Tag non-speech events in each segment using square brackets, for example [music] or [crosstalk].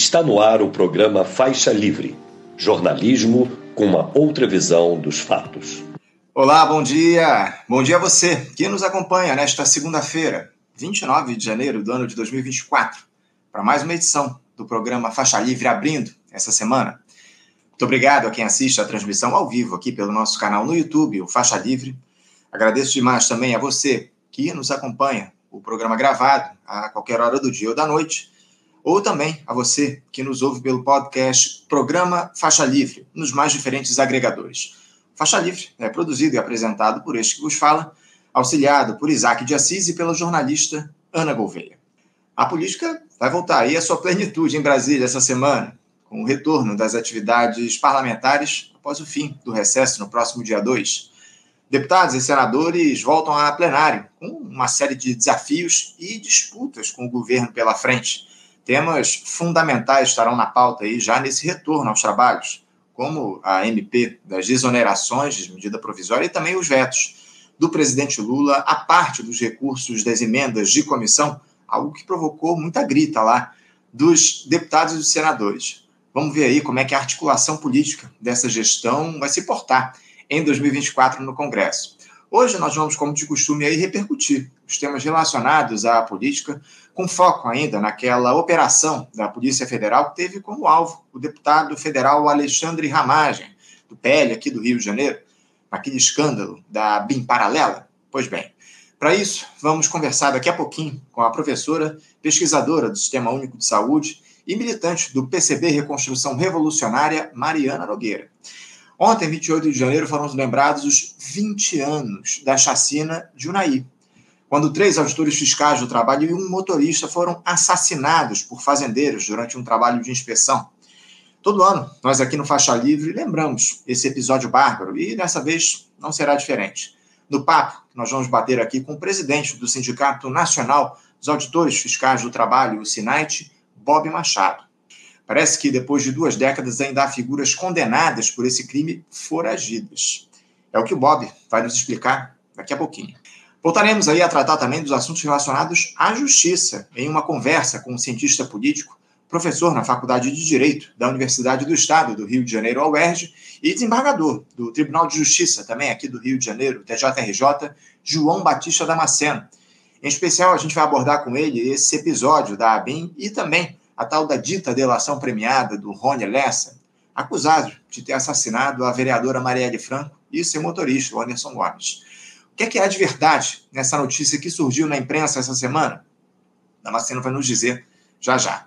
Está no ar o programa Faixa Livre jornalismo com uma outra visão dos fatos. Olá, bom dia! Bom dia a você que nos acompanha nesta segunda-feira, 29 de janeiro do ano de 2024, para mais uma edição do programa Faixa Livre abrindo essa semana. Muito obrigado a quem assiste a transmissão ao vivo aqui pelo nosso canal no YouTube, o Faixa Livre. Agradeço demais também a você que nos acompanha, o programa gravado a qualquer hora do dia ou da noite ou também a você que nos ouve pelo podcast Programa Faixa Livre, nos mais diferentes agregadores. Faixa Livre é produzido e apresentado por este que vos fala, auxiliado por Isaac de Assis e pela jornalista Ana Gouveia. A política vai voltar aí à sua plenitude em Brasília essa semana, com o retorno das atividades parlamentares após o fim do recesso no próximo dia 2. Deputados e senadores voltam a plenário, com uma série de desafios e disputas com o governo pela frente. Temas fundamentais estarão na pauta aí já nesse retorno aos trabalhos, como a MP das desonerações de medida provisória e também os vetos do presidente Lula a parte dos recursos das emendas de comissão, algo que provocou muita grita lá dos deputados e dos senadores. Vamos ver aí como é que a articulação política dessa gestão vai se portar em 2024 no Congresso. Hoje nós vamos, como de costume, aí repercutir os temas relacionados à política, com foco ainda naquela operação da Polícia Federal que teve como alvo o deputado federal Alexandre Ramagem, do PL aqui do Rio de Janeiro, naquele escândalo da BIM paralela. Pois bem, para isso, vamos conversar daqui a pouquinho com a professora, pesquisadora do Sistema Único de Saúde e militante do PCB Reconstrução Revolucionária, Mariana Nogueira. Ontem, 28 de janeiro, foram lembrados os 20 anos da chacina de Unai, quando três auditores fiscais do trabalho e um motorista foram assassinados por fazendeiros durante um trabalho de inspeção. Todo ano, nós aqui no Faixa Livre lembramos esse episódio bárbaro e dessa vez não será diferente. No papo, nós vamos bater aqui com o presidente do Sindicato Nacional dos Auditores Fiscais do Trabalho, o SINAIT, Bob Machado. Parece que depois de duas décadas ainda há figuras condenadas por esse crime foragidas. É o que o Bob vai nos explicar daqui a pouquinho. Voltaremos aí a tratar também dos assuntos relacionados à justiça, em uma conversa com um cientista político, professor na Faculdade de Direito da Universidade do Estado do Rio de Janeiro, UERJ, e desembargador do Tribunal de Justiça, também aqui do Rio de Janeiro, TJRJ, João Batista Damasceno. Em especial, a gente vai abordar com ele esse episódio da ABIN e também a tal da dita delação premiada do Rony Lessa, acusado de ter assassinado a vereadora Marielle Franco e seu motorista, Anderson Gomes. Que é que há de verdade nessa notícia que surgiu na imprensa essa semana? Damasceno vai nos dizer já já.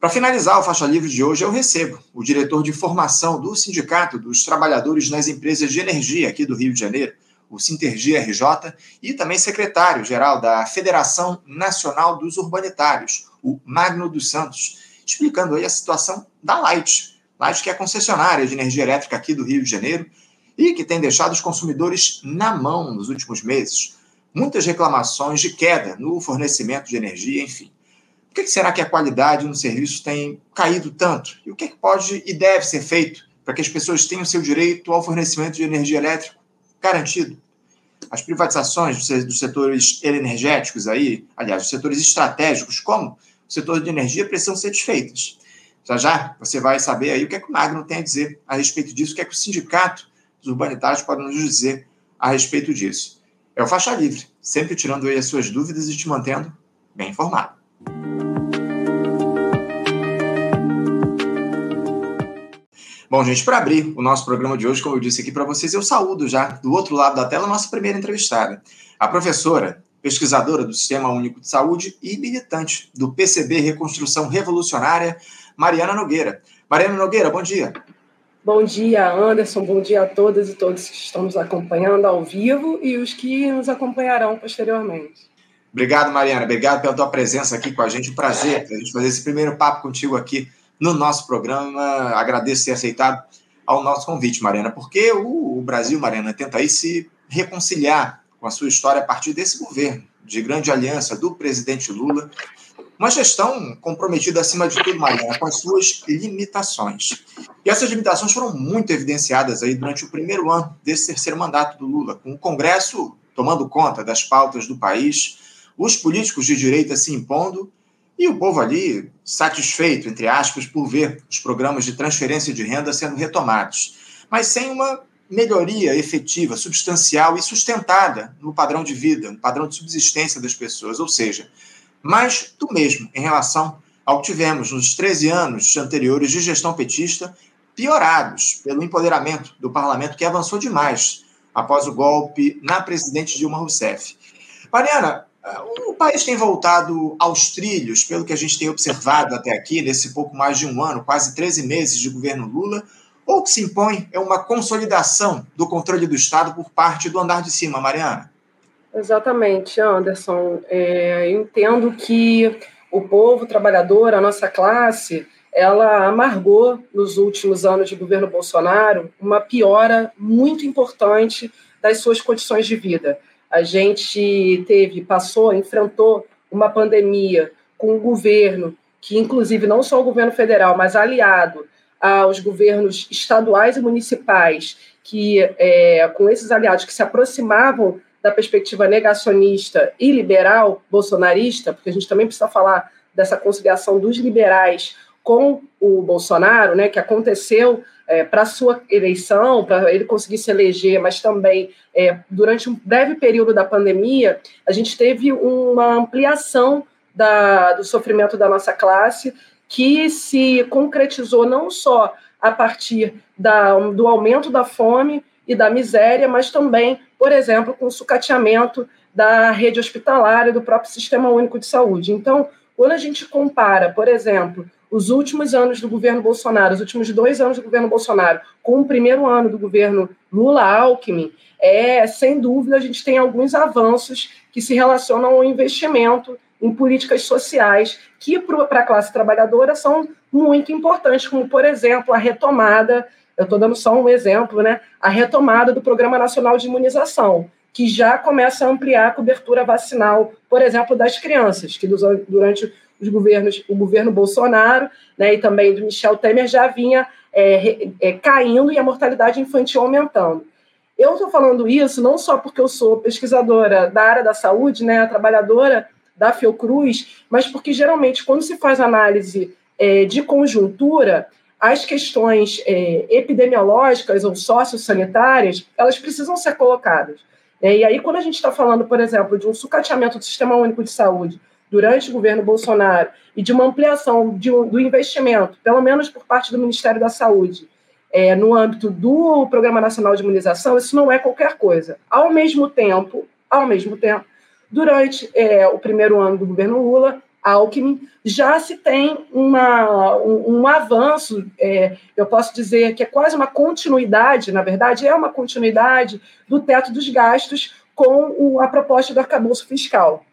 Para finalizar o Faixa Livre de hoje, eu recebo o diretor de formação do Sindicato dos Trabalhadores nas Empresas de Energia aqui do Rio de Janeiro, o Sintergia RJ, e também secretário-geral da Federação Nacional dos Urbanitários, o Magno dos Santos, explicando aí a situação da Light. Light que é concessionária de energia elétrica aqui do Rio de Janeiro e que tem deixado os consumidores na mão nos últimos meses. Muitas reclamações de queda no fornecimento de energia, enfim. Por que será que a qualidade no serviço tem caído tanto? E o que, é que pode e deve ser feito para que as pessoas tenham seu direito ao fornecimento de energia elétrica garantido? As privatizações dos setores energéticos aí, aliás, os setores estratégicos, como o setor de energia precisam ser desfeitas. Já já você vai saber aí o que é que o Magno tem a dizer a respeito disso, o que é que o sindicato dos urbanitários pode nos dizer a respeito disso. É o Faixa Livre, sempre tirando aí as suas dúvidas e te mantendo bem informado. Bom, gente, para abrir o nosso programa de hoje, como eu disse aqui para vocês, eu saúdo já do outro lado da tela a nossa primeira entrevistada, a professora pesquisadora do Sistema Único de Saúde e militante do PCB Reconstrução Revolucionária, Mariana Nogueira. Mariana Nogueira, bom dia. Bom dia, Anderson. Bom dia a todas e todos que estão nos acompanhando ao vivo e os que nos acompanharão posteriormente. Obrigado, Mariana. Obrigado pela tua presença aqui com a gente. Um prazer a gente fazer esse primeiro papo contigo aqui no nosso programa. Agradeço ter aceitado ao nosso convite, Mariana, porque o, Brasil, Mariana, tenta aí se reconciliar com a sua história a partir desse governo de grande aliança do presidente Lula, uma gestão comprometida, acima de tudo, Mariana, com as suas limitações. E essas limitações foram muito evidenciadas aí durante o primeiro ano desse terceiro mandato do Lula, com o Congresso tomando conta das pautas do país, os políticos de direita se impondo e o povo ali satisfeito, entre aspas, por ver os programas de transferência de renda sendo retomados, mas sem uma melhoria efetiva, substancial e sustentada no padrão de vida, no padrão de subsistência das pessoas, ou seja, mais do mesmo em relação ao que tivemos nos 13 anos anteriores de gestão petista, piorados pelo empoderamento do parlamento que avançou demais após o golpe na presidente Dilma Rousseff. Mariana, o país tem voltado aos trilhos, pelo que a gente tem observado até aqui, nesse pouco mais de um ano, quase 13 meses de governo Lula, ou o que se impõe é uma consolidação do controle do Estado por parte do andar de cima, Mariana? Exatamente, Anderson. É, eu entendo que o povo trabalhador, a nossa classe, ela amargou nos últimos anos de governo Bolsonaro uma piora muito importante das suas condições de vida. A gente teve, passou, enfrentou uma pandemia com um governo que, inclusive, não só o governo federal, mas aliado aos governos estaduais e municipais, que é, com esses aliados que se aproximavam da perspectiva negacionista e liberal bolsonarista, porque a gente também precisa falar dessa conciliação dos liberais com o Bolsonaro, né, que aconteceu é, para sua eleição, para ele conseguir se eleger, mas também é, durante um breve período da pandemia, a gente teve uma ampliação da, do sofrimento da nossa classe, que se concretizou não só a partir da, do aumento da fome e da miséria, mas também, por exemplo, com o sucateamento da rede hospitalar e do próprio Sistema Único de Saúde. Então, quando a gente compara, por exemplo, os últimos anos do governo Bolsonaro, os últimos dois anos do governo Bolsonaro, com o primeiro ano do governo Lula-Alckmin, é, sem dúvida, a gente tem alguns avanços que se relacionam ao investimento em políticas sociais que, para a classe trabalhadora, são muito importantes, como, por exemplo, a retomada, eu estou dando só um exemplo, né, a retomada do Programa Nacional de Imunização, que já começa a ampliar a cobertura vacinal, por exemplo, das crianças, que durante os governos, o governo Bolsonaro né, e também do Michel Temer já vinha é, é, caindo e a mortalidade infantil aumentando. Eu estou falando isso não só porque eu sou pesquisadora da área da saúde, né, trabalhadora da Fiocruz, mas porque geralmente quando se faz análise é, de conjuntura, as questões é, epidemiológicas ou sociossanitárias, elas precisam ser colocadas. É, e aí, quando a gente está falando, por exemplo, de um sucateamento do Sistema Único de Saúde, durante o governo Bolsonaro e de uma ampliação de, do investimento, pelo menos por parte do Ministério da Saúde, é, no âmbito do Programa Nacional de Imunização, isso não é qualquer coisa. Ao mesmo tempo, ao mesmo tempo, durante é, o primeiro ano do governo Lula, Alckmin, já se tem uma, um, um avanço, é, eu posso dizer que é quase uma continuidade, na verdade, é uma continuidade do teto dos gastos com o, a proposta do arcabouço fiscal.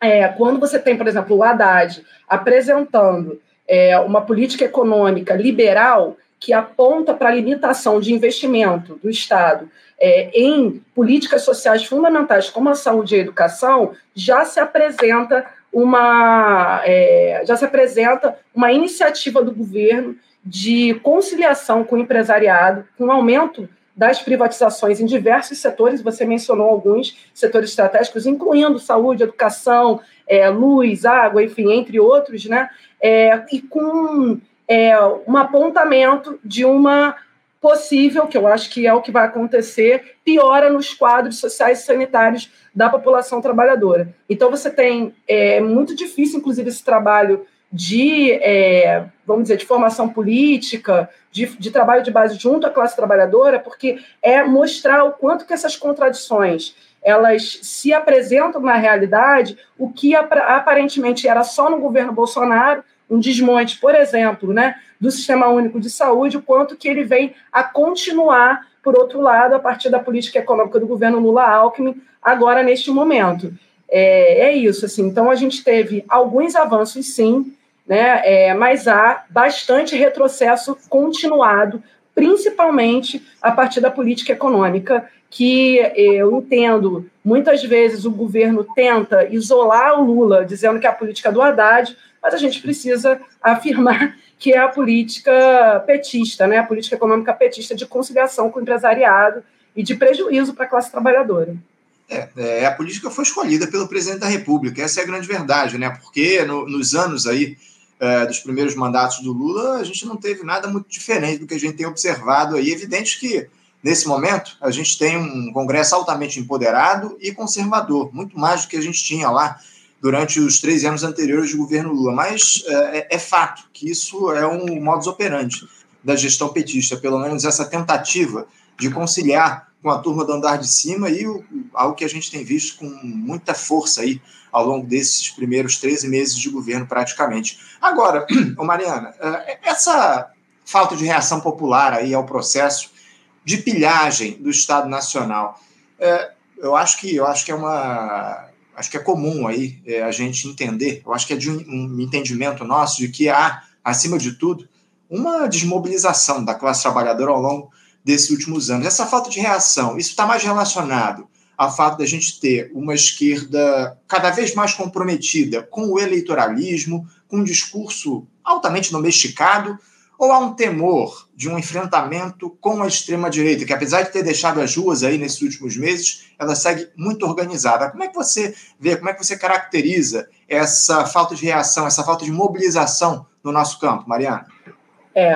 É, quando você tem, por exemplo, o Haddad apresentando é, uma política econômica liberal que aponta para a limitação de investimento do Estado é, em políticas sociais fundamentais como a saúde e a educação, já se apresenta uma é, já se apresenta uma iniciativa do governo de conciliação com o empresariado, com aumento das privatizações em diversos setores, você mencionou alguns setores estratégicos, incluindo saúde, educação, é, luz, água, enfim, entre outros, né? É, e com é, um apontamento de uma possível, que eu acho que é o que vai acontecer, piora nos quadros sociais e sanitários da população trabalhadora. Então, você tem, é muito difícil, inclusive, esse trabalho de, é, vamos dizer, de formação política, de, de, trabalho de base junto à classe trabalhadora, porque é mostrar o quanto que essas contradições elas se apresentam na realidade, o que aparentemente era só no governo Bolsonaro, um desmonte, por exemplo, né, do Sistema Único de Saúde, o quanto que ele vem a continuar, por outro lado, a partir da política econômica do governo Lula-Alckmin, agora neste momento. É, é isso, assim, então a gente teve alguns avanços, sim, né? É, mas há bastante retrocesso continuado, principalmente a partir da política econômica, que eu entendo, muitas vezes o governo tenta isolar o Lula, dizendo que é a política do Haddad, mas a gente precisa afirmar que é a política petista, né? a política econômica petista de conciliação com o empresariado e de prejuízo para a classe trabalhadora. É, é, a política foi escolhida pelo presidente da República, essa é a grande verdade, né? Porque no, nos anos aí é, dos primeiros mandatos do Lula, a gente não teve nada muito diferente do que a gente tem observado aí. Evidente que, nesse momento, a gente tem um Congresso altamente empoderado e conservador, muito mais do que a gente tinha lá durante os três anos anteriores do governo Lula. Mas é, é, é fato que isso é um modus operandi da gestão petista, pelo menos essa tentativa de conciliar com a turma do andar de cima e o, algo que a gente tem visto com muita força aí ao longo desses primeiros 13 meses de governo, praticamente. Agora, [clears throat] Mariana, eh, essa falta de reação popular aí ao processo de pilhagem do Estado Nacional, eh, eu acho que eu acho que é uma acho que é comum aí eh, a gente entender, eu acho que é de um, um entendimento nosso de que há, acima de tudo, uma desmobilização da classe trabalhadora ao longo desses últimos anos. Essa falta de reação, isso está mais relacionado ao fato da gente ter uma esquerda cada vez mais comprometida com o eleitoralismo, com um discurso altamente domesticado, ou há um temor de um enfrentamento com a extrema-direita, que apesar de ter deixado as ruas aí nesses últimos meses, ela segue muito organizada. Como é que você vê, como é que você caracteriza essa falta de reação, essa falta de mobilização no nosso campo, Mariana? É,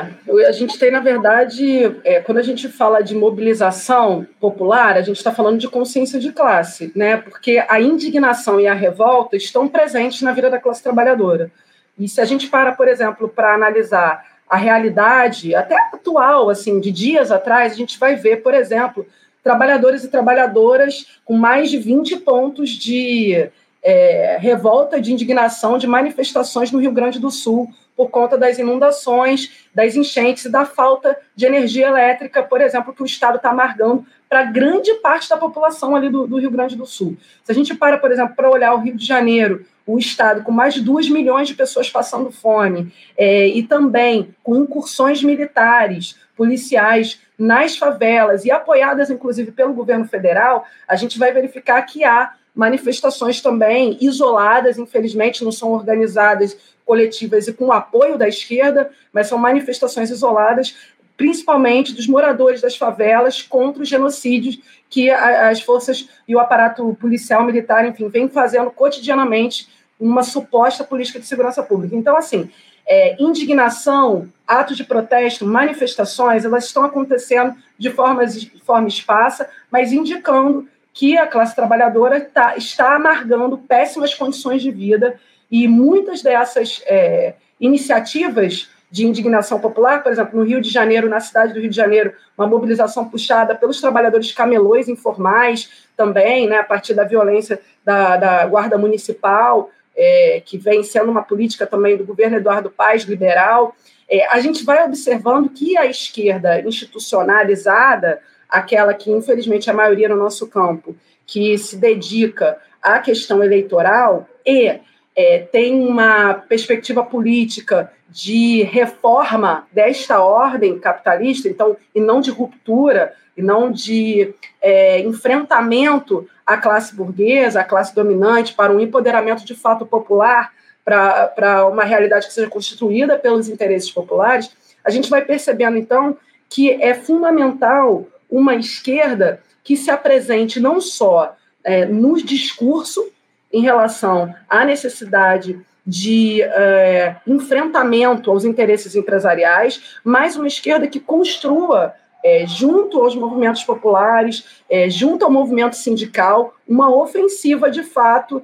a gente tem, na verdade, é, quando a gente fala de mobilização popular, a gente está falando de consciência de classe, né? Porque a indignação e a revolta estão presentes na vida da classe trabalhadora. E se a gente para, por exemplo, para analisar a realidade, até atual, assim, de dias atrás, a gente vai ver, por exemplo, trabalhadores e trabalhadoras com mais de 20 pontos de é, revolta, de indignação, de manifestações no Rio Grande do Sul por conta das inundações, das enchentes e da falta de energia elétrica, por exemplo, que o Estado está amargando para grande parte da população ali do, do, Rio Grande do Sul. Se a gente para, por exemplo, para olhar o Rio de Janeiro, o Estado com mais de 2 milhões de pessoas passando fome, é, e também com incursões militares, policiais nas favelas e apoiadas, inclusive, pelo governo federal, a gente vai verificar que há manifestações também isoladas, infelizmente, não são organizadas coletivas e com o apoio da esquerda, mas são manifestações isoladas, principalmente dos moradores das favelas contra os genocídios que as forças e o aparato policial, militar, enfim, vem fazendo cotidianamente uma suposta política de segurança pública. Então, assim, é, indignação, atos de protesto, manifestações, elas estão acontecendo de forma, forma esparsa, mas indicando que a classe trabalhadora tá, está amargando péssimas condições de vida e muitas dessas é, iniciativas de indignação popular, por exemplo, no Rio de Janeiro, na cidade do Rio de Janeiro, uma mobilização puxada pelos trabalhadores camelões informais também, né, a partir da violência da, da Guarda Municipal, é, que vem sendo uma política também do governo Eduardo Paes, liberal. É, a gente vai observando que a esquerda institucionalizada, aquela que infelizmente é a maioria no nosso campo, que se dedica à questão eleitoral e é, tem uma perspectiva política de reforma desta ordem capitalista, então, e não de ruptura, e não de é, enfrentamento à classe burguesa, à classe dominante, para um empoderamento de fato popular, para uma realidade que seja constituída pelos interesses populares, a gente vai percebendo, então, que é fundamental uma esquerda que se apresente não só é, no discurso, em relação à necessidade de é, enfrentamento aos interesses empresariais, mas uma esquerda que construa, é, junto aos movimentos populares, é, junto ao movimento sindical, uma ofensiva de fato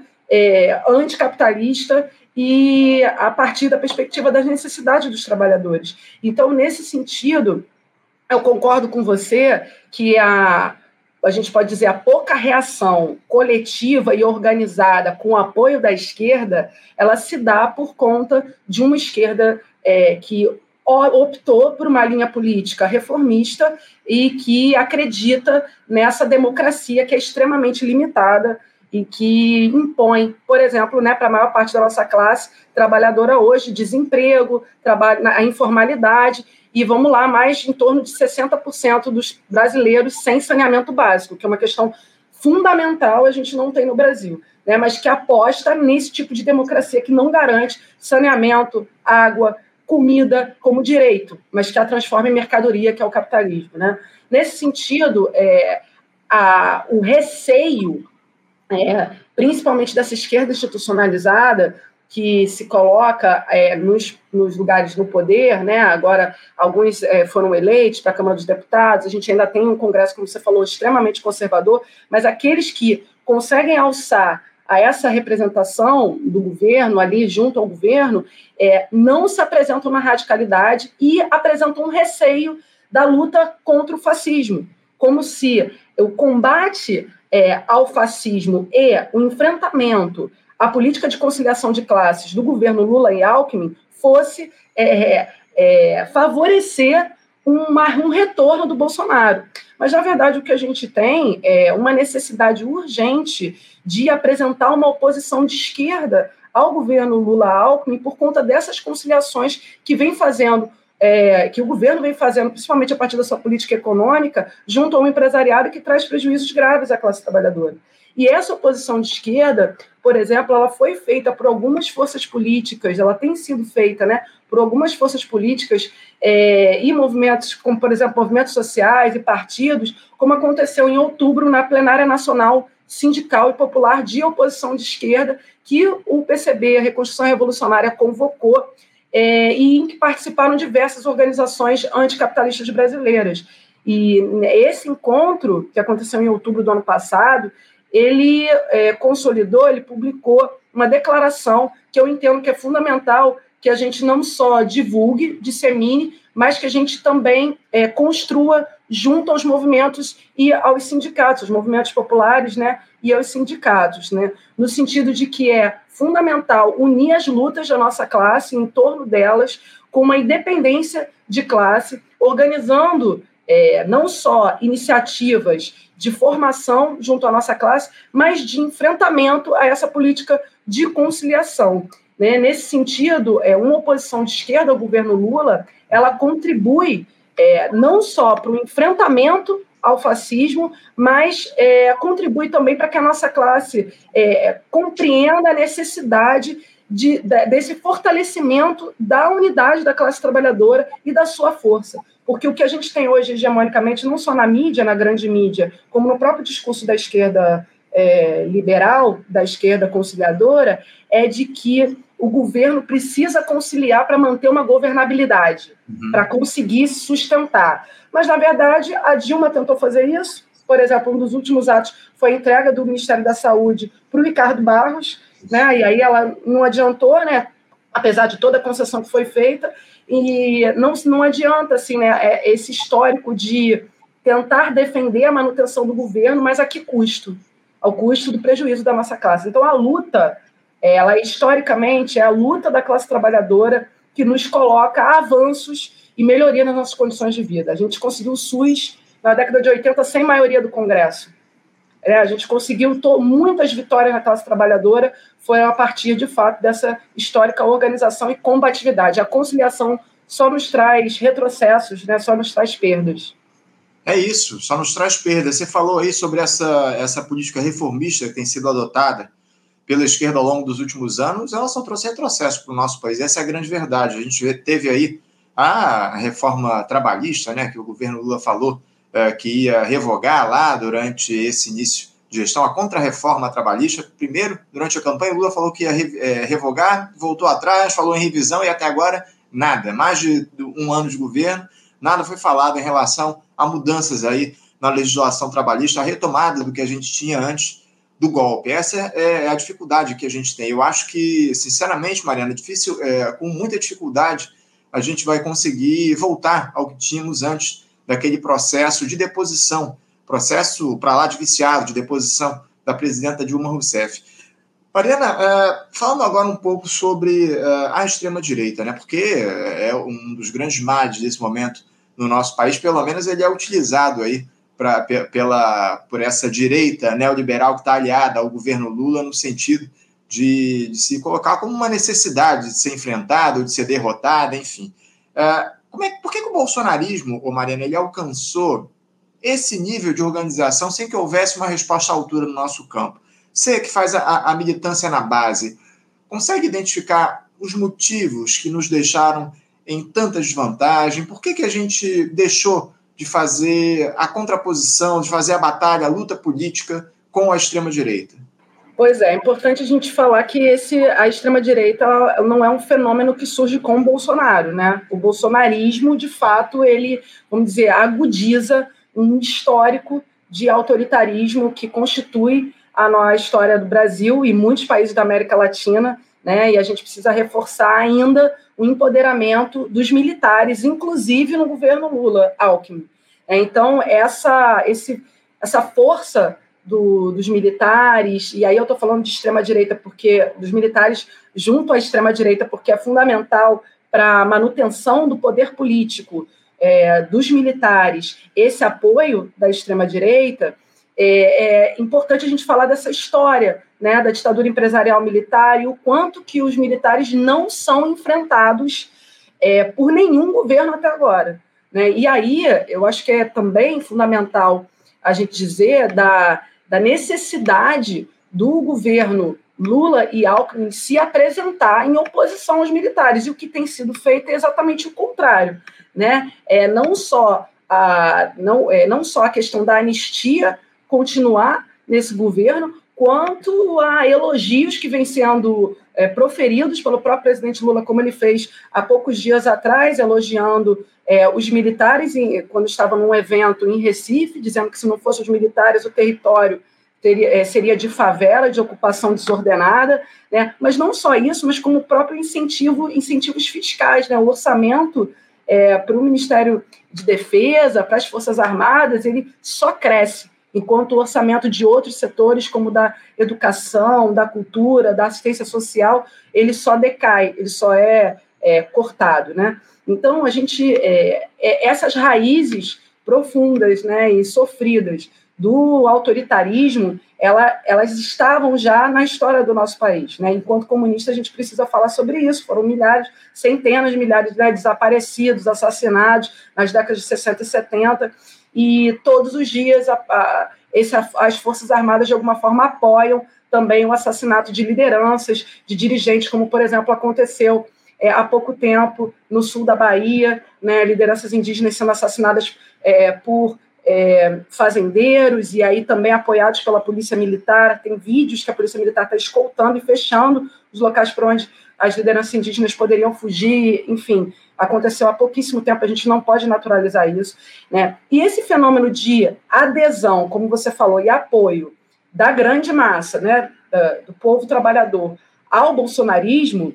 anticapitalista e a partir da perspectiva das necessidades dos trabalhadores. Então, nesse sentido, eu concordo com você que a a gente pode dizer, a pouca reação coletiva e organizada com o apoio da esquerda, ela se dá por conta de uma esquerda é, que optou por uma linha política reformista e que acredita nessa democracia que é extremamente limitada e que impõe, por exemplo, né, para a maior parte da nossa classe trabalhadora hoje, desemprego, trabalho, a informalidade e vamos lá, mais em torno de 60% dos brasileiros sem saneamento básico, que é uma questão fundamental a gente não tem no Brasil, né? mas que aposta nesse tipo de democracia que não garante saneamento, água, comida como direito, mas que a transforma em mercadoria, que é o capitalismo. Né? Nesse sentido, é, a, o receio é, principalmente dessa esquerda institucionalizada, que se coloca é, nos, nos, lugares no poder, né? Agora, alguns é, foram eleitos para a Câmara dos Deputados, a gente ainda tem um Congresso, como você falou, extremamente conservador, mas aqueles que conseguem alçar a essa representação do governo ali junto ao governo é, não se apresentam na radicalidade e apresentam um receio da luta contra o fascismo, como se o combate é, ao fascismo e o enfrentamento a política de conciliação de classes do governo Lula e Alckmin fosse é, é, favorecer uma, um retorno do Bolsonaro. Mas, na verdade, o que a gente tem é uma necessidade urgente de apresentar uma oposição de esquerda ao governo Lula-Alckmin por conta dessas conciliações que vem fazendo é, que o governo vem fazendo, principalmente a partir da sua política econômica, junto ao empresariado que traz prejuízos graves à classe trabalhadora. E essa oposição de esquerda, por exemplo, ela foi feita por algumas forças políticas, ela tem sido feita né, por algumas forças políticas é, e movimentos, como, por exemplo, movimentos sociais e partidos, como aconteceu em outubro na plenária nacional sindical e popular de oposição de esquerda, que o PCB, a Reconstrução Revolucionária, convocou é, e em que participaram diversas organizações anticapitalistas brasileiras. E esse encontro, que aconteceu em outubro do ano passado, ele é, consolidou, ele publicou uma declaração que eu entendo que é fundamental que a gente não só divulgue, dissemine, mas que a gente também é, construa junto aos movimentos e aos sindicatos, os movimentos populares, né, e aos sindicatos, né, no sentido de que é fundamental unir as lutas da nossa classe em torno delas com uma independência de classe, organizando é, não só iniciativas de formação junto à nossa classe, mas de enfrentamento a essa política de conciliação. Né? Nesse sentido, é, uma oposição de esquerda ao governo Lula, ela contribui é, não só para o enfrentamento ao fascismo, mas é, contribui também para que a nossa classe é, compreenda a necessidade de, de, desse fortalecimento da unidade da classe trabalhadora e da sua força. Porque o que a gente tem hoje, hegemonicamente, não só na mídia, na grande mídia, como no próprio discurso da esquerda é, liberal, da esquerda conciliadora, é de que o governo precisa conciliar para manter uma governabilidade, uhum. para conseguir sustentar. Mas, na verdade, a Dilma tentou fazer isso. Por exemplo, um dos últimos atos foi a entrega do Ministério da Saúde para o Ricardo Barros, né? e aí ela não adiantou, né? apesar de toda a concessão que foi feita, e não, não adianta, assim, né, é esse histórico de tentar defender a manutenção do governo, mas a que custo? Ao custo do prejuízo da nossa classe. Então, a luta, ela historicamente é a luta da classe trabalhadora que nos coloca avanços e melhoria nas nossas condições de vida. A gente conseguiu o SUS na década de 80 sem maioria do Congresso. É, a gente conseguiu muitas vitórias na classe trabalhadora, foi a partir, de fato, dessa histórica organização e combatividade. A conciliação só nos traz retrocessos, né? só nos traz perdas. É isso, só nos traz perdas. Você falou aí sobre essa, essa política reformista que tem sido adotada pela esquerda ao longo dos últimos anos, ela só trouxe retrocesso para o nosso país. Essa é a grande verdade. A gente teve aí a reforma trabalhista, né, que o governo Lula falou que ia revogar lá durante esse início de gestão, a contra-reforma trabalhista. Primeiro, durante a campanha, Lula falou que ia é, revogar, voltou atrás, falou em revisão e até agora nada. Mais de um ano de governo, nada foi falado em relação a mudanças aí na legislação trabalhista, a retomada do que a gente tinha antes do golpe. Essa é a dificuldade que a gente tem. Eu acho que, sinceramente, Mariana, é difícil, é, com muita dificuldade, a gente vai conseguir voltar ao que tínhamos antes daquele processo de deposição, processo para lá de viciado, de deposição da presidenta Dilma Rousseff. Mariana, uh, falando agora um pouco sobre uh, a extrema-direita, né, porque é um dos grandes males desse momento no nosso país, pelo menos ele é utilizado aí pra, pela, por essa direita neoliberal que está aliada ao governo Lula no sentido de, de, se colocar como uma necessidade de ser enfrentada ou de ser derrotada, enfim. Uh, como é, por que, que o bolsonarismo, o Mariana, ele alcançou esse nível de organização sem que houvesse uma resposta à altura no nosso campo? Você que faz a, a militância na base, consegue identificar os motivos que nos deixaram em tanta desvantagem? Por que, que a gente deixou de fazer a contraposição, de fazer a batalha, a luta política com a extrema-direita? Pois é, é importante a gente falar que esse, a extrema-direita não é um fenômeno que surge com o Bolsonaro, né? O bolsonarismo, de fato, ele, vamos dizer, agudiza um histórico de autoritarismo que constitui a, a história do Brasil e muitos países da América Latina, né? E a gente precisa reforçar ainda o empoderamento dos militares, inclusive no governo Lula, Alckmin. É, então, essa, esse, essa força do, dos militares, e aí eu estou falando de extrema-direita, porque dos militares junto à extrema-direita, porque é fundamental para a manutenção do poder político é, dos militares, esse apoio da extrema-direita, é, é, importante a gente falar dessa história né, da ditadura empresarial militar e o quanto que os militares não são enfrentados é, por nenhum governo até agora. Né? E aí, eu acho que é também fundamental a gente dizer da, da necessidade do governo Lula e Alckmin se apresentar em oposição aos militares. E o que tem sido feito é exatamente o contrário. Né? É, não, só a, não, é, não só a questão da anistia continuar nesse governo, quanto a elogios que vêm sendo é, proferidos pelo próprio presidente Lula, como ele fez há poucos dias atrás, elogiando é, os militares, em, quando estava num evento em Recife, dizendo que se não fossem os militares, o território teria, é, seria de favela, de ocupação desordenada, né? mas não só isso, mas como o próprio incentivo, incentivos fiscais, né? o orçamento é, para o Ministério de Defesa, para as Forças Armadas, ele só cresce enquanto o orçamento de outros setores, como da educação, da cultura, da assistência social, ele só decai, ele só é, é cortado, né? Então, a gente, é, é, essas raízes profundas né, e sofridas do autoritarismo, ela, elas estavam já na história do nosso país. Né? Enquanto comunista, a gente precisa falar sobre isso. Foram milhares, centenas de milhares de né, desaparecidos, assassinados nas décadas de 60 e 70 e todos os dias a, a, as Forças Armadas, de alguma forma, apoiam também o assassinato de lideranças, de dirigentes, como, por exemplo, aconteceu é, há pouco tempo no sul da Bahia, né, lideranças indígenas sendo assassinadas é, por é, fazendeiros e aí também apoiados pela polícia militar. Tem vídeos que a polícia militar está escoltando e fechando os locais para onde as lideranças indígenas poderiam fugir, enfim, aconteceu há pouquíssimo tempo, a gente não pode naturalizar isso. Né? E esse fenômeno de adesão, como você falou, e apoio da grande massa, né, do povo trabalhador ao bolsonarismo,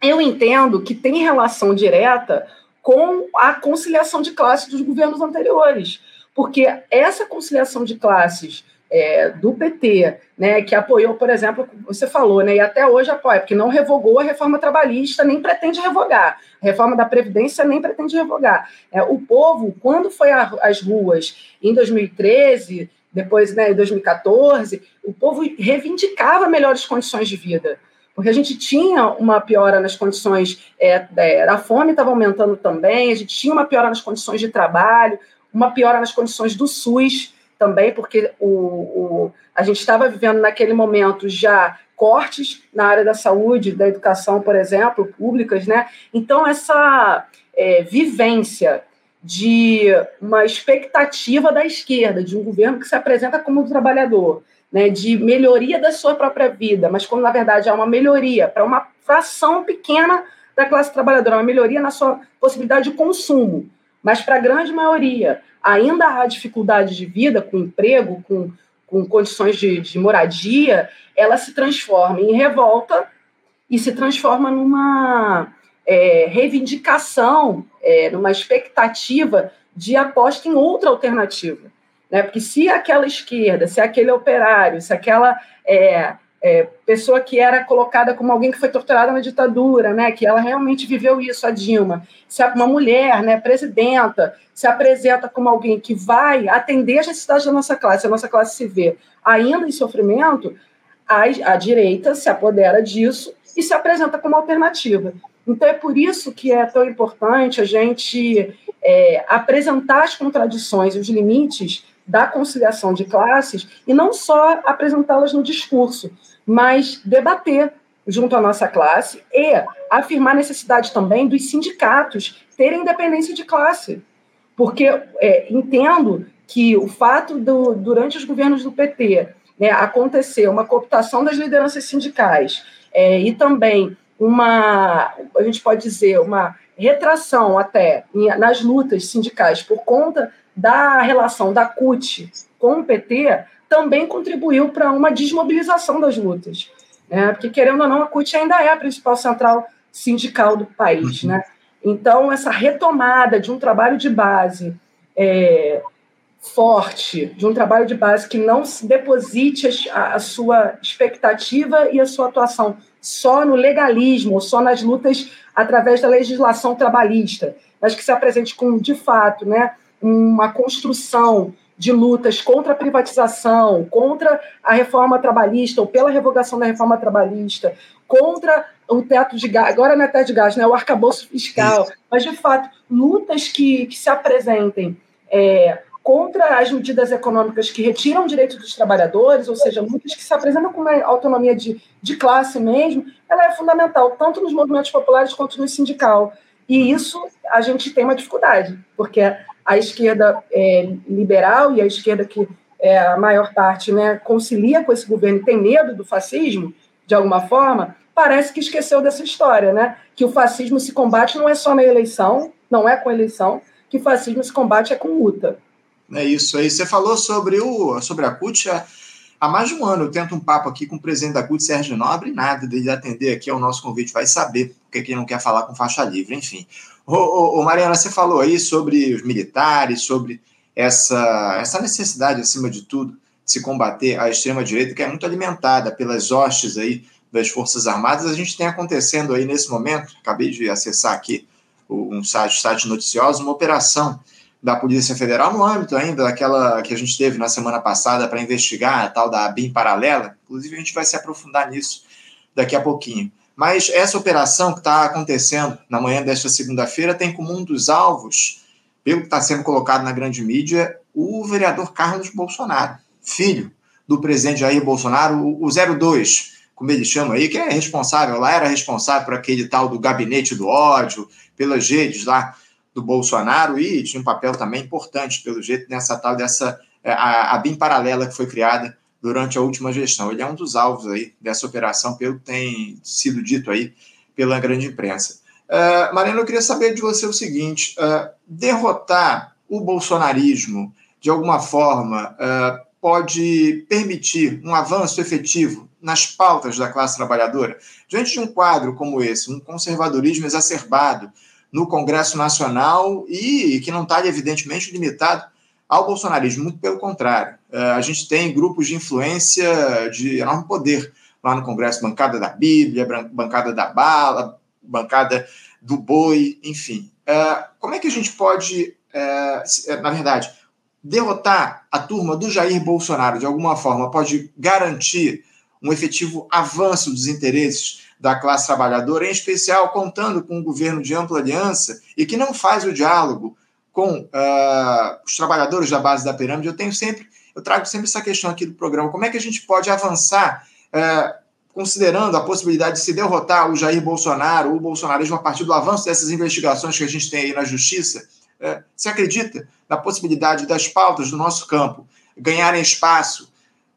eu entendo que tem relação direta com a conciliação de classes dos governos anteriores, porque essa conciliação de classes é, do PT, né, que apoiou, por exemplo, você falou, né, e até hoje apoia, porque não revogou a reforma trabalhista, nem pretende revogar. A reforma da Previdência nem pretende revogar. É, o povo, quando foi às ruas em 2013, depois né, em 2014, o povo reivindicava melhores condições de vida. Porque a gente tinha uma piora nas condições, é, a fome estava aumentando também, a gente tinha uma piora nas condições de trabalho, uma piora nas condições do SUS, também, porque o, o, a gente estava vivendo naquele momento já cortes na área da saúde, da educação, por exemplo, públicas, né? Então, essa é, vivência de uma expectativa da esquerda, de um governo que se apresenta como trabalhador, né, de melhoria da sua própria vida, mas quando na verdade é uma melhoria para uma fração pequena da classe trabalhadora, uma melhoria na sua possibilidade de consumo, mas para a grande maioria ainda há dificuldade de vida com emprego, com, com condições de, de moradia, ela se transforma em revolta e se transforma numa é, reivindicação, é, numa expectativa de aposta em outra alternativa. Né? Porque se aquela esquerda, se aquele operário, se aquela é, é, pessoa que era colocada como alguém que foi torturada na ditadura, né, que ela realmente viveu isso, a Dilma, se uma mulher, né, presidenta, se apresenta como alguém que vai atender as necessidades da nossa classe, a nossa classe se vê ainda em sofrimento, a, a direita se apodera disso e se apresenta como alternativa. Então é por isso que é tão importante a gente é, apresentar as contradições e os limites da conciliação de classes e não só apresentá-las no discurso, mas debater junto à nossa classe e afirmar a necessidade também dos sindicatos terem independência de classe. Porque é, entendo que o fato do, durante os governos do PT, né, acontecer uma cooptação das lideranças sindicais é, e também uma, a gente pode dizer, uma retração até nas lutas sindicais por conta da relação da CUT com o PT, também contribuiu para uma desmobilização das lutas. Né? Porque, querendo ou não, a CUT ainda é a principal central sindical do país. Uhum. Né? Então, essa retomada de um trabalho de base é, forte, de um trabalho de base que não se deposite a, a, sua expectativa e a sua atuação só no legalismo, só nas lutas através da legislação trabalhista, mas que se apresente com, de fato, né, uma construção de lutas contra a privatização, contra a reforma trabalhista, ou pela revogação da reforma trabalhista, contra o teto de gás, agora não é teto de gás, né, o arcabouço fiscal, mas, de fato, lutas que, que se apresentem é, contra as medidas econômicas que retiram direitos dos trabalhadores, ou seja, muitas que se apresentam com uma autonomia de, de classe mesmo, ela é fundamental, tanto nos movimentos populares quanto no sindical. E isso a gente tem uma dificuldade, porque a esquerda é, liberal e a esquerda que é a maior parte né, concilia com esse governo e tem medo do fascismo, de alguma forma, parece que esqueceu dessa história, né? Que o fascismo se combate não é só na eleição, não é com eleição, que o fascismo se combate é com luta. É isso aí. Você falou sobre, o, sobre a CUT há, há mais de um ano. Eu tento um papo aqui com o presidente da CUT, Sérgio Nobre, nada dele atender aqui ao nosso convite. Vai saber que não quer falar com faixa livre, enfim. Ô, ô, ô, Mariana, você falou aí sobre os militares, sobre essa, essa necessidade, acima de tudo, de se combater a extrema-direita, que é muito alimentada pelas hostes aí das Forças Armadas. A gente tem acontecendo aí nesse momento, acabei de acessar aqui um site, site noticioso, uma operação da Polícia Federal no âmbito ainda daquela que a gente teve na semana passada para investigar a tal da BIM paralela. Inclusive, a gente vai se aprofundar nisso daqui a pouquinho. Mas essa operação que está acontecendo na manhã desta segunda-feira tem como um dos alvos, pelo que está sendo colocado na grande mídia, o vereador Carlos Bolsonaro, filho do presidente Jair Bolsonaro, o 02, como ele chama aí, que é responsável, lá era responsável por aquele tal do gabinete do ódio, pelas redes lá do Bolsonaro e tinha um papel também importante, pelo jeito, nessa tal dessa é, a, a BIM paralela que foi criada durante a última gestão. Ele é um dos alvos aí dessa operação, pelo que tem sido dito aí pela grande imprensa. Uh, eu queria saber de você o seguinte: uh, derrotar o bolsonarismo de alguma forma uh, pode permitir um avanço efetivo nas pautas da classe trabalhadora? Diante de um quadro como esse, um conservadorismo exacerbado, no Congresso Nacional e que não está, evidentemente, limitado ao bolsonarismo, muito pelo contrário. É, a gente tem grupos de influência de enorme poder lá no Congresso, bancada da Bíblia, bancada da bala, bancada do boi, enfim. É, como é que a gente pode, é, na verdade, derrotar a turma do Jair Bolsonaro de alguma forma? Pode garantir um efetivo avanço dos interesses da classe trabalhadora, em especial contando com um governo de ampla aliança e que não faz o diálogo com uh, os trabalhadores da base da pirâmide, eu tenho sempre, eu trago sempre essa questão aqui do programa, como é que a gente pode avançar uh, considerando a possibilidade de se derrotar o Jair Bolsonaro, o bolsonarismo a partir do avanço dessas investigações que a gente tem aí na justiça, uh, se acredita na possibilidade das pautas do nosso campo ganharem espaço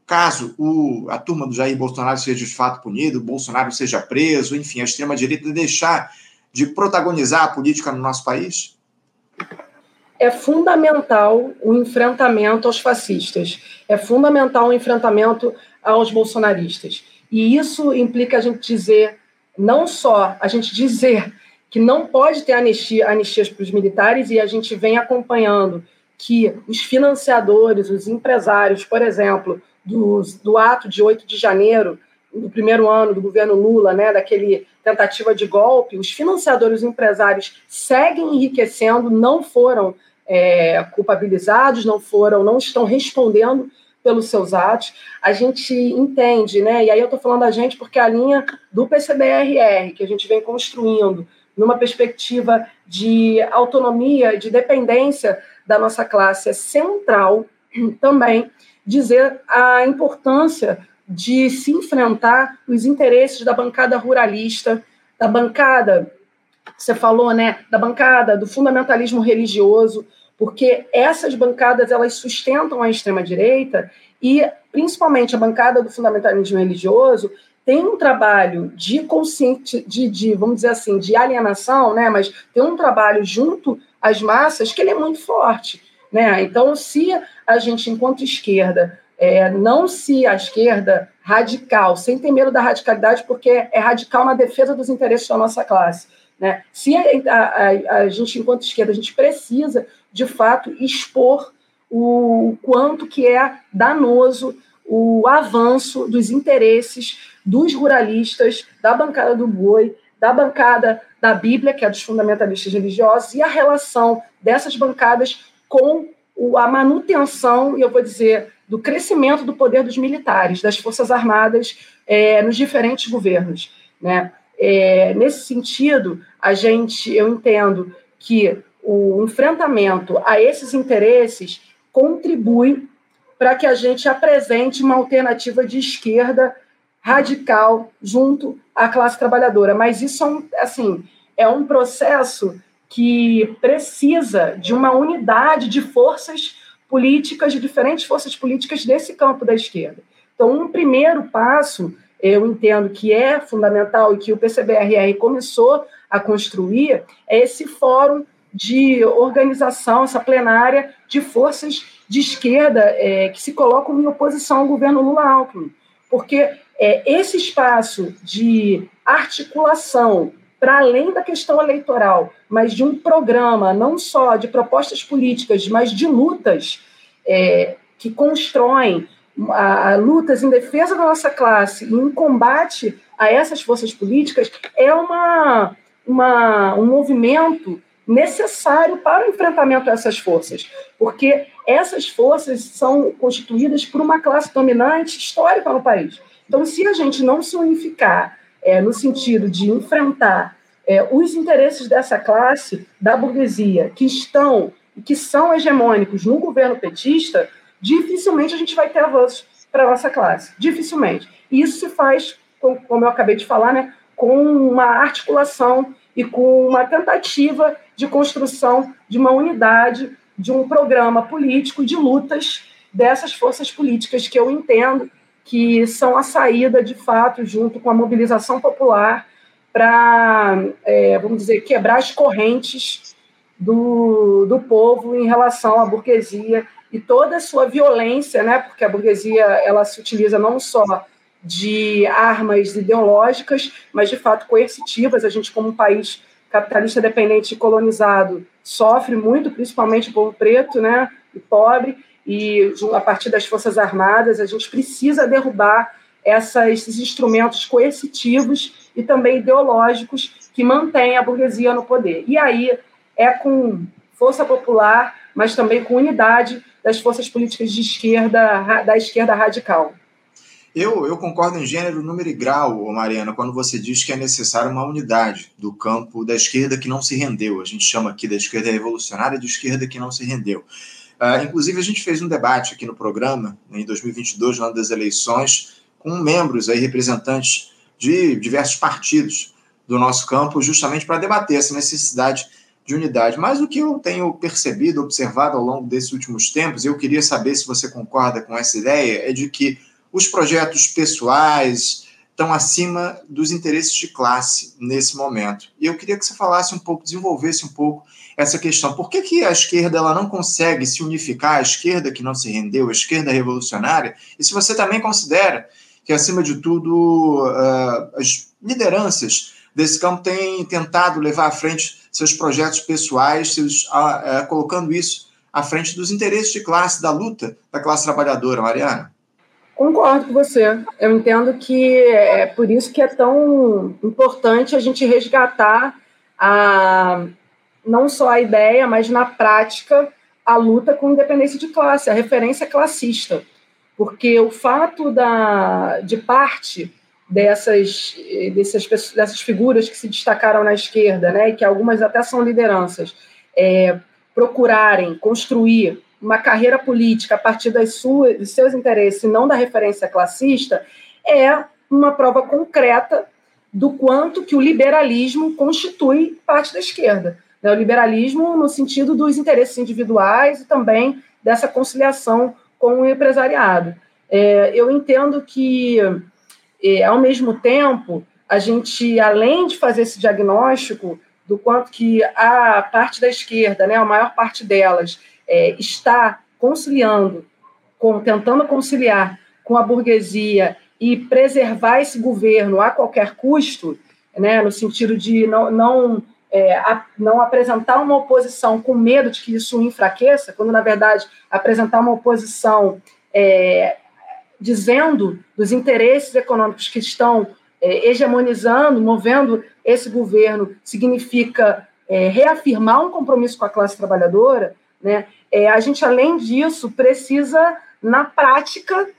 caso o, a turma do Jair Bolsonaro seja de fato punido, o Bolsonaro seja preso, enfim, a extrema-direita deixar de protagonizar a política no nosso país? É fundamental o enfrentamento aos fascistas, é fundamental o enfrentamento aos bolsonaristas. E isso implica a gente dizer, não só a gente dizer que não pode ter anistia, anistias para os militares, e a gente vem acompanhando que os financiadores, os empresários, por exemplo, do, do ato de 8 de janeiro, do primeiro ano do governo Lula, né, daquele tentativa de golpe, os financiadores, os empresários seguem enriquecendo, não foram é, culpabilizados, não foram, não estão respondendo pelos seus atos. A gente entende, né? E aí eu estou falando a gente porque a linha do PCBRR que a gente vem construindo numa perspectiva de autonomia, de dependência da nossa classe é central também dizer a importância de se enfrentar os interesses da bancada ruralista, da bancada, você falou, né, da bancada do fundamentalismo religioso, porque essas bancadas elas sustentam a extrema direita e principalmente a bancada do fundamentalismo religioso, tem um trabalho de consciente, de, de, vamos dizer assim, de alienação, né? Mas tem um trabalho junto às massas que ele é muito forte, né? Então, se a gente, enquanto esquerda, é, não se a esquerda radical, sem ter medo da radicalidade, porque é radical na defesa dos interesses da nossa classe. Né? Se a, a, a, gente, enquanto esquerda, a gente precisa, de fato, expor o quanto que é danoso o avanço dos interesses dos ruralistas, da bancada do boi, da bancada da Bíblia, que é dos fundamentalistas religiosos, e a relação dessas bancadas com a manutenção, e eu vou dizer, do crescimento do poder dos militares, das Forças Armadas é, nos diferentes governos. Né? É, nesse sentido, a gente, eu entendo que o enfrentamento a esses interesses contribui para que a gente apresente uma alternativa de esquerda radical junto à classe trabalhadora. Mas isso é um, assim, é um processo que precisa de uma unidade de forças políticas, de diferentes forças políticas desse campo da esquerda. Então, um primeiro passo, eu entendo que é fundamental e que o PCBRR começou a construir, é esse fórum de organização, essa plenária de forças de esquerda é, que se colocam em oposição ao governo Lula-Alckmin. Porque é, esse espaço de articulação para além da questão eleitoral, mas de um programa não só de propostas políticas, mas de lutas é, que constroem a, a, lutas em defesa da nossa classe e em combate a essas forças políticas, é uma, uma, um movimento necessário para o enfrentamento a essas forças, porque essas forças são constituídas por uma classe dominante histórica no país. Então, se a gente não se unificar é, no sentido de enfrentar é, os interesses dessa classe, da burguesia, que estão e que são hegemônicos no governo petista, dificilmente a gente vai ter avanços para a nossa classe. Dificilmente. E isso se faz, como eu acabei de falar, né, com uma articulação e com uma tentativa de construção de uma unidade, de um programa político de lutas dessas forças políticas que eu entendo que são a saída, de fato, junto com a mobilização popular, para, é, vamos dizer, quebrar as correntes do, do povo em relação à burguesia e toda a sua violência, né? porque a burguesia ela se utiliza não só de armas ideológicas, mas de fato coercitivas. A gente, como um país capitalista dependente e colonizado, sofre muito, principalmente o povo preto né? e pobre, e a partir das Forças Armadas, a gente precisa derrubar esses instrumentos coercitivos e também ideológicos que mantêm a burguesia no poder. E aí é com força popular, mas também com unidade das forças políticas de esquerda, da esquerda radical. Eu, eu concordo em gênero, número e grau, Mariana, quando você diz que é necessária uma unidade do campo da esquerda que não se rendeu. A gente chama aqui da esquerda revolucionária de esquerda que não se rendeu. Uh, inclusive, a gente fez um debate aqui no programa, em 2022, no ano das eleições, com membros aí, representantes de diversos partidos do nosso campo, justamente para debater essa necessidade de unidade. Mas o que eu tenho percebido, observado ao longo desses últimos tempos, eu queria saber se você concorda com essa ideia, é de que os projetos pessoais estão acima dos interesses de classe nesse momento. E eu queria que você falasse um pouco, desenvolvesse um pouco essa questão. Por que, que a esquerda ela não consegue se unificar, a esquerda que não se rendeu, a esquerda revolucionária? E se você também considera que, acima de tudo, uh, as lideranças desse campo têm tentado levar à frente seus projetos pessoais, seus, uh, uh, colocando isso à frente dos interesses de classe, da luta da classe trabalhadora, Mariana? Concordo com você. Eu entendo que é por isso que é tão importante a gente resgatar a, não só a ideia, mas na prática, a luta com independência de classe, a referência classista. Porque o fato da, de parte dessas, dessas, dessas figuras que se destacaram na esquerda, né, e que algumas até são lideranças, é, procurarem construir uma carreira política a partir das suas, dos seus interesses e não da referência classista, é uma prova concreta do quanto que o liberalismo constitui parte da esquerda. O liberalismo no sentido dos interesses individuais e também dessa conciliação com o empresariado. é, eu entendo que, é, ao mesmo tempo, a gente, além de fazer esse diagnóstico do quanto que a parte da esquerda, né, a maior parte delas, é, está conciliando, com, tentando conciliar com a burguesia e preservar esse governo a qualquer custo, né, no sentido de não, não, é, a, não apresentar uma oposição com medo de que isso enfraqueça, quando, na verdade, apresentar uma oposição é, dizendo dos interesses econômicos que estão é, hegemonizando, movendo esse governo, significa é, reafirmar um compromisso com a classe trabalhadora, né? É, a gente, além disso, precisa, na prática,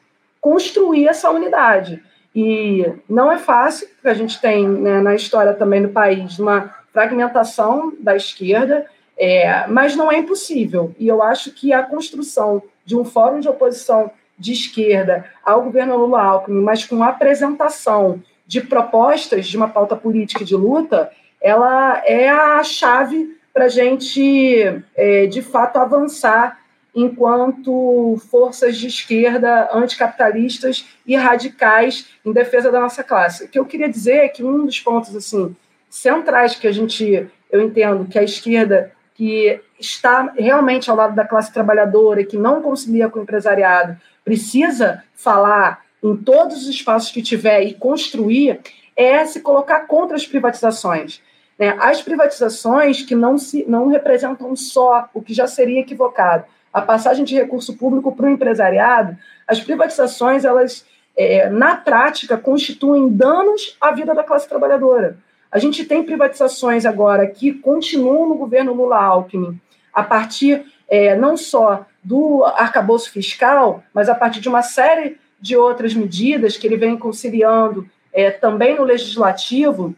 construir essa unidade. E não é fácil, porque a gente tem né, na história também do país uma fragmentação da esquerda, é, mas não é impossível. E eu acho que a construção de um fórum de oposição de esquerda ao governo Lula Alckmin, mas com apresentação de propostas de uma pauta política de luta, ela é a chave para a gente, é, de fato, avançar enquanto forças de esquerda anticapitalistas e radicais em defesa da nossa classe. O que eu queria dizer é que um dos pontos assim centrais que a gente, eu entendo que a esquerda que está realmente ao lado da classe trabalhadora e que não concilia com o empresariado precisa falar em todos os espaços que tiver e construir é se colocar contra as privatizações. Né? As privatizações que não, se, não representam só o que já seria equivocado, a passagem de recurso público para o empresariado, as privatizações, elas, é, na prática, constituem danos à vida da classe trabalhadora. A gente tem privatizações agora que continuam no governo Lula-Alckmin, a partir é, não só do arcabouço fiscal, mas a partir de uma série de outras medidas que ele vem conciliando é, também no legislativo,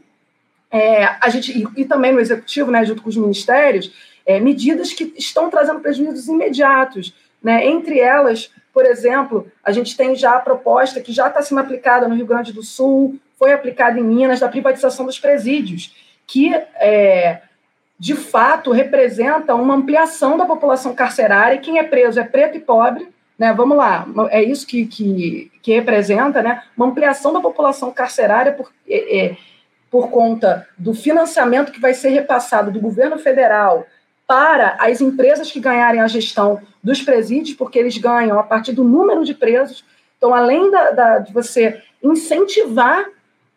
é, a gente, e, e, também no executivo, né, junto com os ministérios, é, medidas que estão trazendo prejuízos imediatos. Né? Entre elas, por exemplo, a gente tem já a proposta que já está sendo aplicada no Rio Grande do Sul, foi aplicada em Minas, da privatização dos presídios, que é, de fato representa uma ampliação da população carcerária. Quem é preso é preto e pobre, né? Vamos lá, é isso que, que, que representa, né? Uma ampliação da população carcerária por, é, é, por conta do financiamento que vai ser repassado do governo federal para as empresas que ganharem a gestão dos presídios, porque eles ganham a partir do número de presos. Então, além da, da, de você incentivar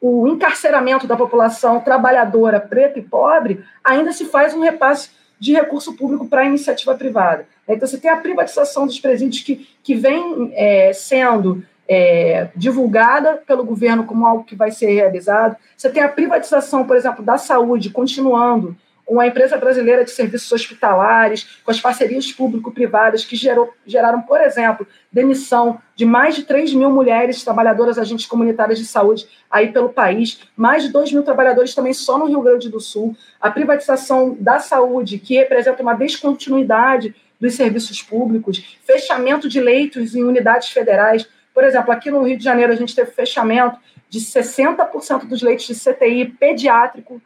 o encarceramento da população trabalhadora preta e pobre, ainda se faz um repasse de recurso público para a iniciativa privada. Então, você tem a privatização dos presídios que, que vem é, sendo é, divulgada pelo governo como algo que vai ser realizado. Você tem a privatização, por exemplo, da saúde, continuando com a empresa brasileira de serviços hospitalares, com as parcerias público-privadas que gerou, geraram, por exemplo, demissão de mais de 3 mil mulheres trabalhadoras agentes comunitárias de saúde aí pelo país, mais de 2 mil trabalhadores também só no Rio Grande do Sul, a privatização da saúde, que representa uma descontinuidade dos serviços públicos, fechamento de leitos em unidades federais. Por exemplo, aqui no Rio de Janeiro a gente teve fechamento de 60% dos leitos de CTI pediátrico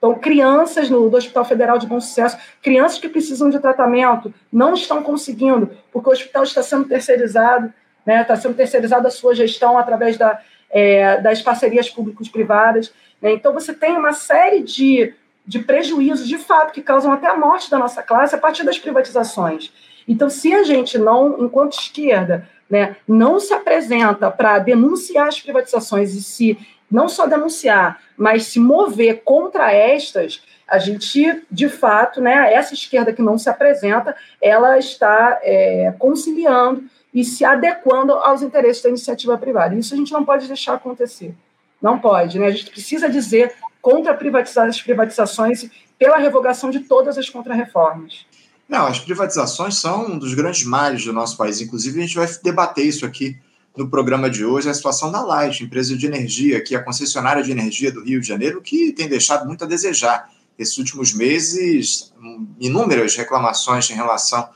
então, crianças no, do Hospital Federal de Bom Sucesso, crianças que precisam de tratamento, não estão conseguindo, porque o hospital está sendo terceirizado, né, está sendo terceirizada a sua gestão através da, é, das parcerias públicos-privadas. Né? Então, você tem uma série de, de prejuízos, de fato, que causam até a morte da nossa classe a partir das privatizações. Então, se a gente não, enquanto esquerda, né, não se apresenta para denunciar as privatizações e se não só denunciar, mas se mover contra estas, a gente, de fato, né, essa esquerda que não se apresenta, ela está é, conciliando e se adequando aos interesses da iniciativa privada. Isso a gente não pode deixar acontecer. Não pode. Né? A gente precisa dizer contra privatizar as privatizações pela revogação de todas as contrarreformas. Não, as privatizações são um dos grandes males do nosso país. Inclusive, a gente vai debater isso aqui no programa de hoje a situação da Light, empresa de energia, que é a concessionária de energia do Rio de Janeiro, que tem deixado muito a desejar. Esses últimos meses, inúmeras reclamações em relação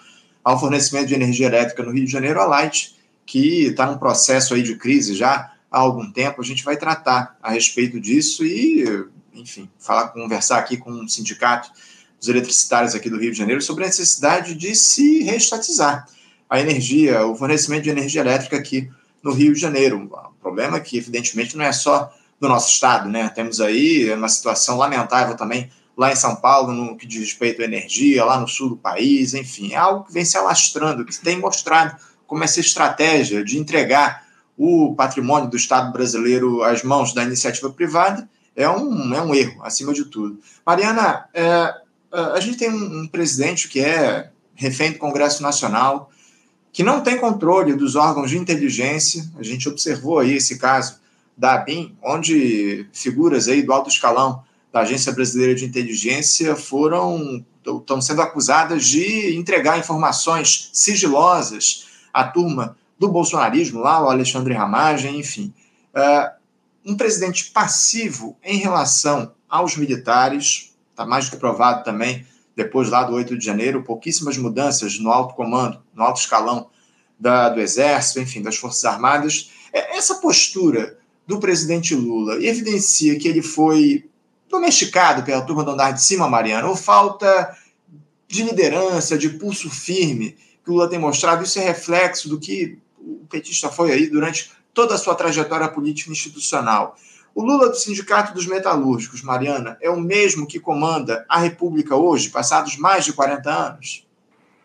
ao fornecimento de energia elétrica no Rio de Janeiro, a Light, que está num processo aí de crise já há algum tempo, a gente vai tratar a respeito disso e, enfim, falar, conversar aqui com o um sindicato dos eletricitários aqui do Rio de Janeiro sobre a necessidade de se reestatizar a energia, o fornecimento de energia elétrica aqui no Rio de Janeiro. O problema é que, evidentemente, não é só do nosso estado, né? Temos aí uma situação lamentável também lá em São Paulo, no que diz respeito à energia, lá no sul do país, enfim, é algo que vem se alastrando, que tem mostrado como essa estratégia de entregar o patrimônio do Estado brasileiro às mãos da iniciativa privada é um, é um erro, acima de tudo. Mariana, é a gente tem um, um presidente que é refém do Congresso Nacional, que não tem controle dos órgãos de inteligência. A gente observou aí esse caso da ABIN, onde figuras aí do alto escalão da Agência Brasileira de Inteligência foram estão sendo acusadas de entregar informações sigilosas à turma do bolsonarismo, lá o Alexandre Ramagem, enfim. Uh, um presidente passivo em relação aos militares, está mais do que provado também, depois lá do 8 de janeiro, pouquíssimas mudanças no alto comando, no alto escalão da, do Exército, enfim, das Forças Armadas. É, essa postura do presidente Lula evidencia que ele foi domesticado pela turma do andar de cima, Mariana, ou falta de liderança, de pulso firme que o Lula tem mostrado, isso é reflexo do que o petista foi aí durante toda a sua trajetória política institucional. O Lula do Sindicato dos Metalúrgicos, Mariana, é o mesmo que comanda a República hoje, passados mais de 40 anos?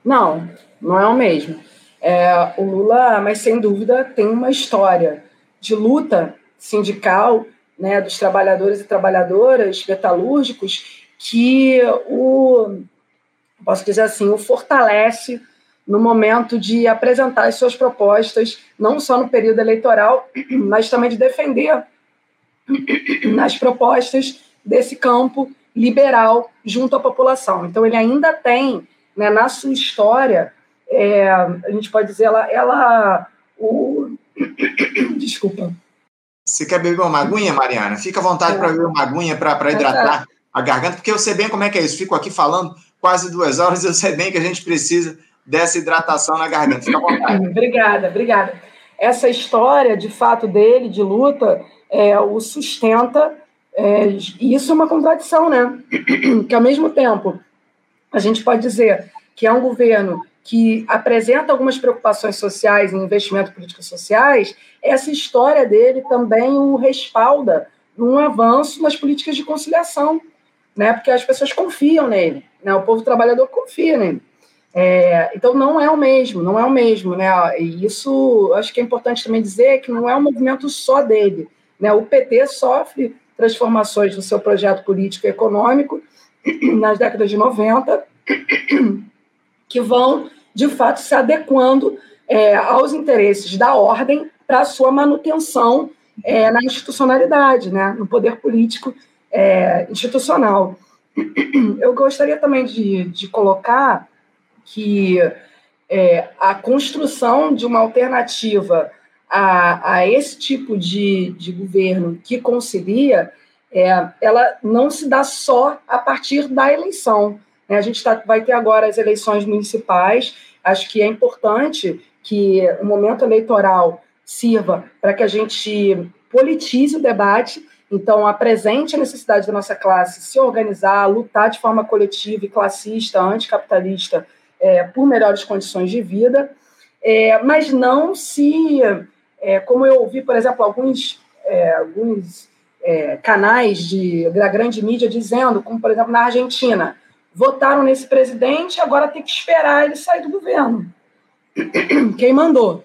Não, não é o mesmo. É, o Lula, mas sem dúvida, tem uma história de luta sindical né, dos trabalhadores e trabalhadoras metalúrgicos que o, posso dizer assim, o fortalece no momento de apresentar as suas propostas, não só no período eleitoral, [clears throat] mas também de defender nas propostas desse campo liberal junto à população. Então, ele ainda tem, né, na sua história, é, a gente pode dizer, ela, ela o, [coughs] desculpa, você quer beber uma aguinha, Mariana? Fica à vontade para beber uma aguinha para hidratar a garganta, porque eu sei bem como é que é isso. Fico aqui falando quase duas horas, eu sei bem que a gente precisa dessa hidratação na garganta. Fica à vontade. obrigada, obrigada. Essa história, de fato, dele, de luta, é, o sustenta, é, e isso é uma contradição, né? [clears throat] Que, ao mesmo tempo, a gente pode dizer que é um governo que apresenta algumas preocupações sociais em investimento em políticas sociais, essa história dele também o respalda num avanço nas políticas de conciliação, né? porque as pessoas confiam nele, né? o povo trabalhador confia nele. É, então não é o mesmo, não é o mesmo, né? E isso acho que é importante também dizer que não é um movimento só dele, né? O PT sofre transformações no seu projeto político e econômico [clears throat] nas décadas de 90 [clears throat] que vão de fato, se adequando é, aos interesses da ordem para a sua manutenção é, na institucionalidade, né, no poder político é, institucional. [clears throat] Eu gostaria também de, de colocar que é, a construção de uma alternativa a, a esse tipo de, de governo que concilia, é, ela não se dá só a partir da eleição. Né? A gente tá, vai ter agora as eleições municipais. Acho que é importante que o momento eleitoral sirva para que a gente politize o debate, então apresente a necessidade da nossa classe se organizar, lutar de forma coletiva e classista, anticapitalista, é, por melhores condições de vida, é, mas não se, é, como eu ouvi, por exemplo, alguns, é, alguns é, canais de, da grande mídia dizendo, como por exemplo na Argentina, votaram nesse presidente, agora tem que esperar ele sair do governo. [clears throat] Quem mandou?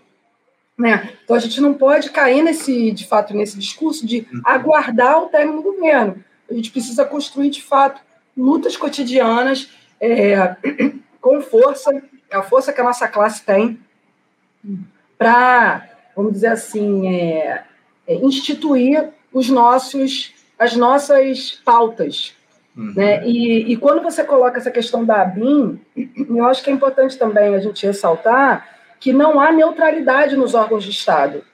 Né? Então a gente não pode cair nesse, de fato, nesse discurso de aguardar o término do governo. A gente precisa construir, de fato, lutas cotidianas é, [clears throat] com força, a força que a nossa classe tem, para, vamos dizer assim, é, é, instituir os nossos, as nossas pautas, Uhum. Né? E, e, quando você coloca essa questão da ABIN, eu acho que é importante também a gente ressaltar que não há neutralidade nos órgãos de Estado.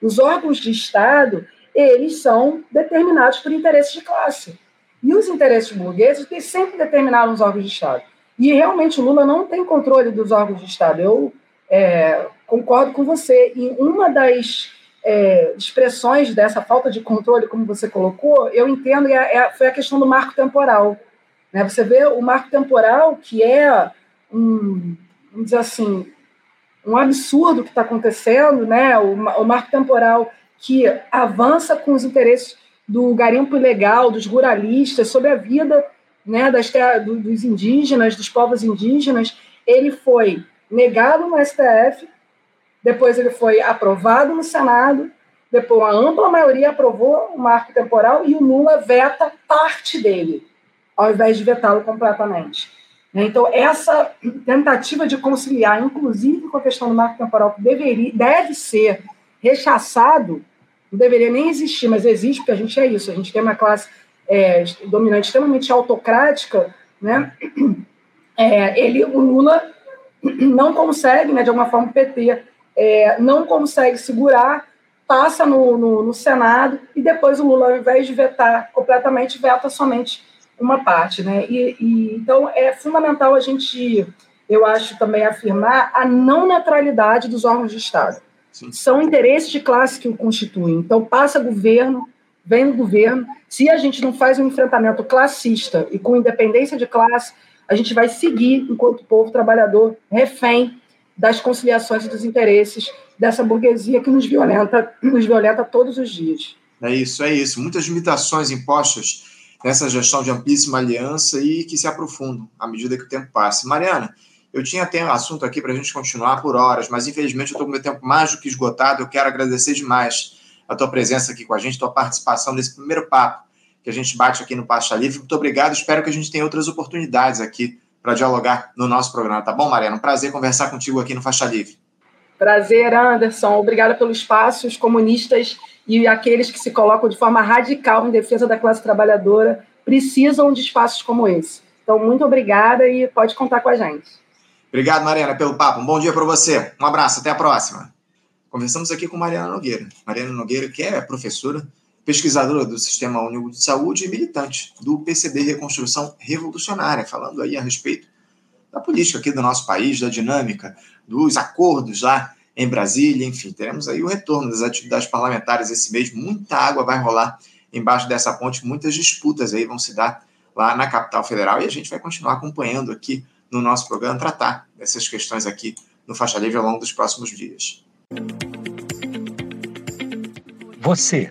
Os órgãos de Estado, eles são determinados por interesses de classe. E os interesses burgueses eles sempre determinaram os órgãos de Estado. E realmente o Lula não tem controle dos órgãos de Estado. Eu é, concordo com você. E uma das é, expressões dessa falta de controle, como você colocou, eu entendo, é, é, foi a questão do marco temporal. Né? Você vê o marco temporal, que é um, vamos dizer assim, um absurdo que está acontecendo, né? O, o marco temporal que avança com os interesses do garimpo ilegal, dos ruralistas, sobre a vida né, das, dos indígenas, dos povos indígenas, ele foi negado no STF, depois ele foi aprovado no Senado, depois uma ampla maioria aprovou o marco temporal e o Lula veta parte dele, ao invés de vetá-lo completamente. Então, essa tentativa de conciliar, inclusive com a questão do marco temporal, que deveria, deve ser rechaçado, não deveria nem existir, mas existe, porque a gente é isso, a gente tem uma classe é, dominante extremamente autocrática, né? É, ele, o Lula não consegue, né, de alguma forma, o PT é, não consegue segurar, passa no, no, no, Senado e depois o Lula, ao invés de vetar completamente, veta somente uma parte. Né? E, e, então, é fundamental a gente, eu acho, também afirmar a não neutralidade dos órgãos de Estado. Sim. São interesses de classe que o constituem. Então, passa governo, vem o governo. Se a gente não faz um enfrentamento classista e com independência de classe, a gente vai seguir, enquanto povo trabalhador, refém das conciliações e dos interesses dessa burguesia que nos violenta, nos violenta todos os dias. É isso, é isso. Muitas limitações impostas nessa gestão de amplíssima aliança e que se aprofundam à medida que o tempo passa. Mariana, eu tinha até um assunto aqui para a gente continuar por horas, mas infelizmente eu estou com meu tempo mais do que esgotado. Eu quero agradecer demais a tua presença aqui com a gente, tua participação nesse primeiro papo que a gente bate aqui no Pasta Livre. Muito obrigado. Espero que a gente tenha outras oportunidades aqui para dialogar no nosso programa, tá bom, Mariana? Um prazer conversar contigo aqui no Faixa Livre. Prazer, Anderson. Obrigada pelo espaço. Os comunistas e aqueles que se colocam de forma radical em defesa da classe trabalhadora precisam de espaços como esse. Então, muito obrigada e pode contar com a gente. Obrigado, Mariana, pelo papo. Um bom dia para você. Um abraço, até a próxima. Conversamos aqui com Mariana Nogueira. Mariana Nogueira, que é professora, pesquisadora do Sistema Único de Saúde e militante do PCB Reconstrução Revolucionária, falando aí a respeito da política aqui do nosso país, da dinâmica, dos acordos lá em Brasília, enfim, teremos aí o retorno das atividades parlamentares esse mês, muita água vai rolar embaixo dessa ponte, muitas disputas aí vão se dar lá na capital federal e a gente vai continuar acompanhando aqui no nosso programa, tratar dessas questões aqui no Faixa Livre ao longo dos próximos dias. Você,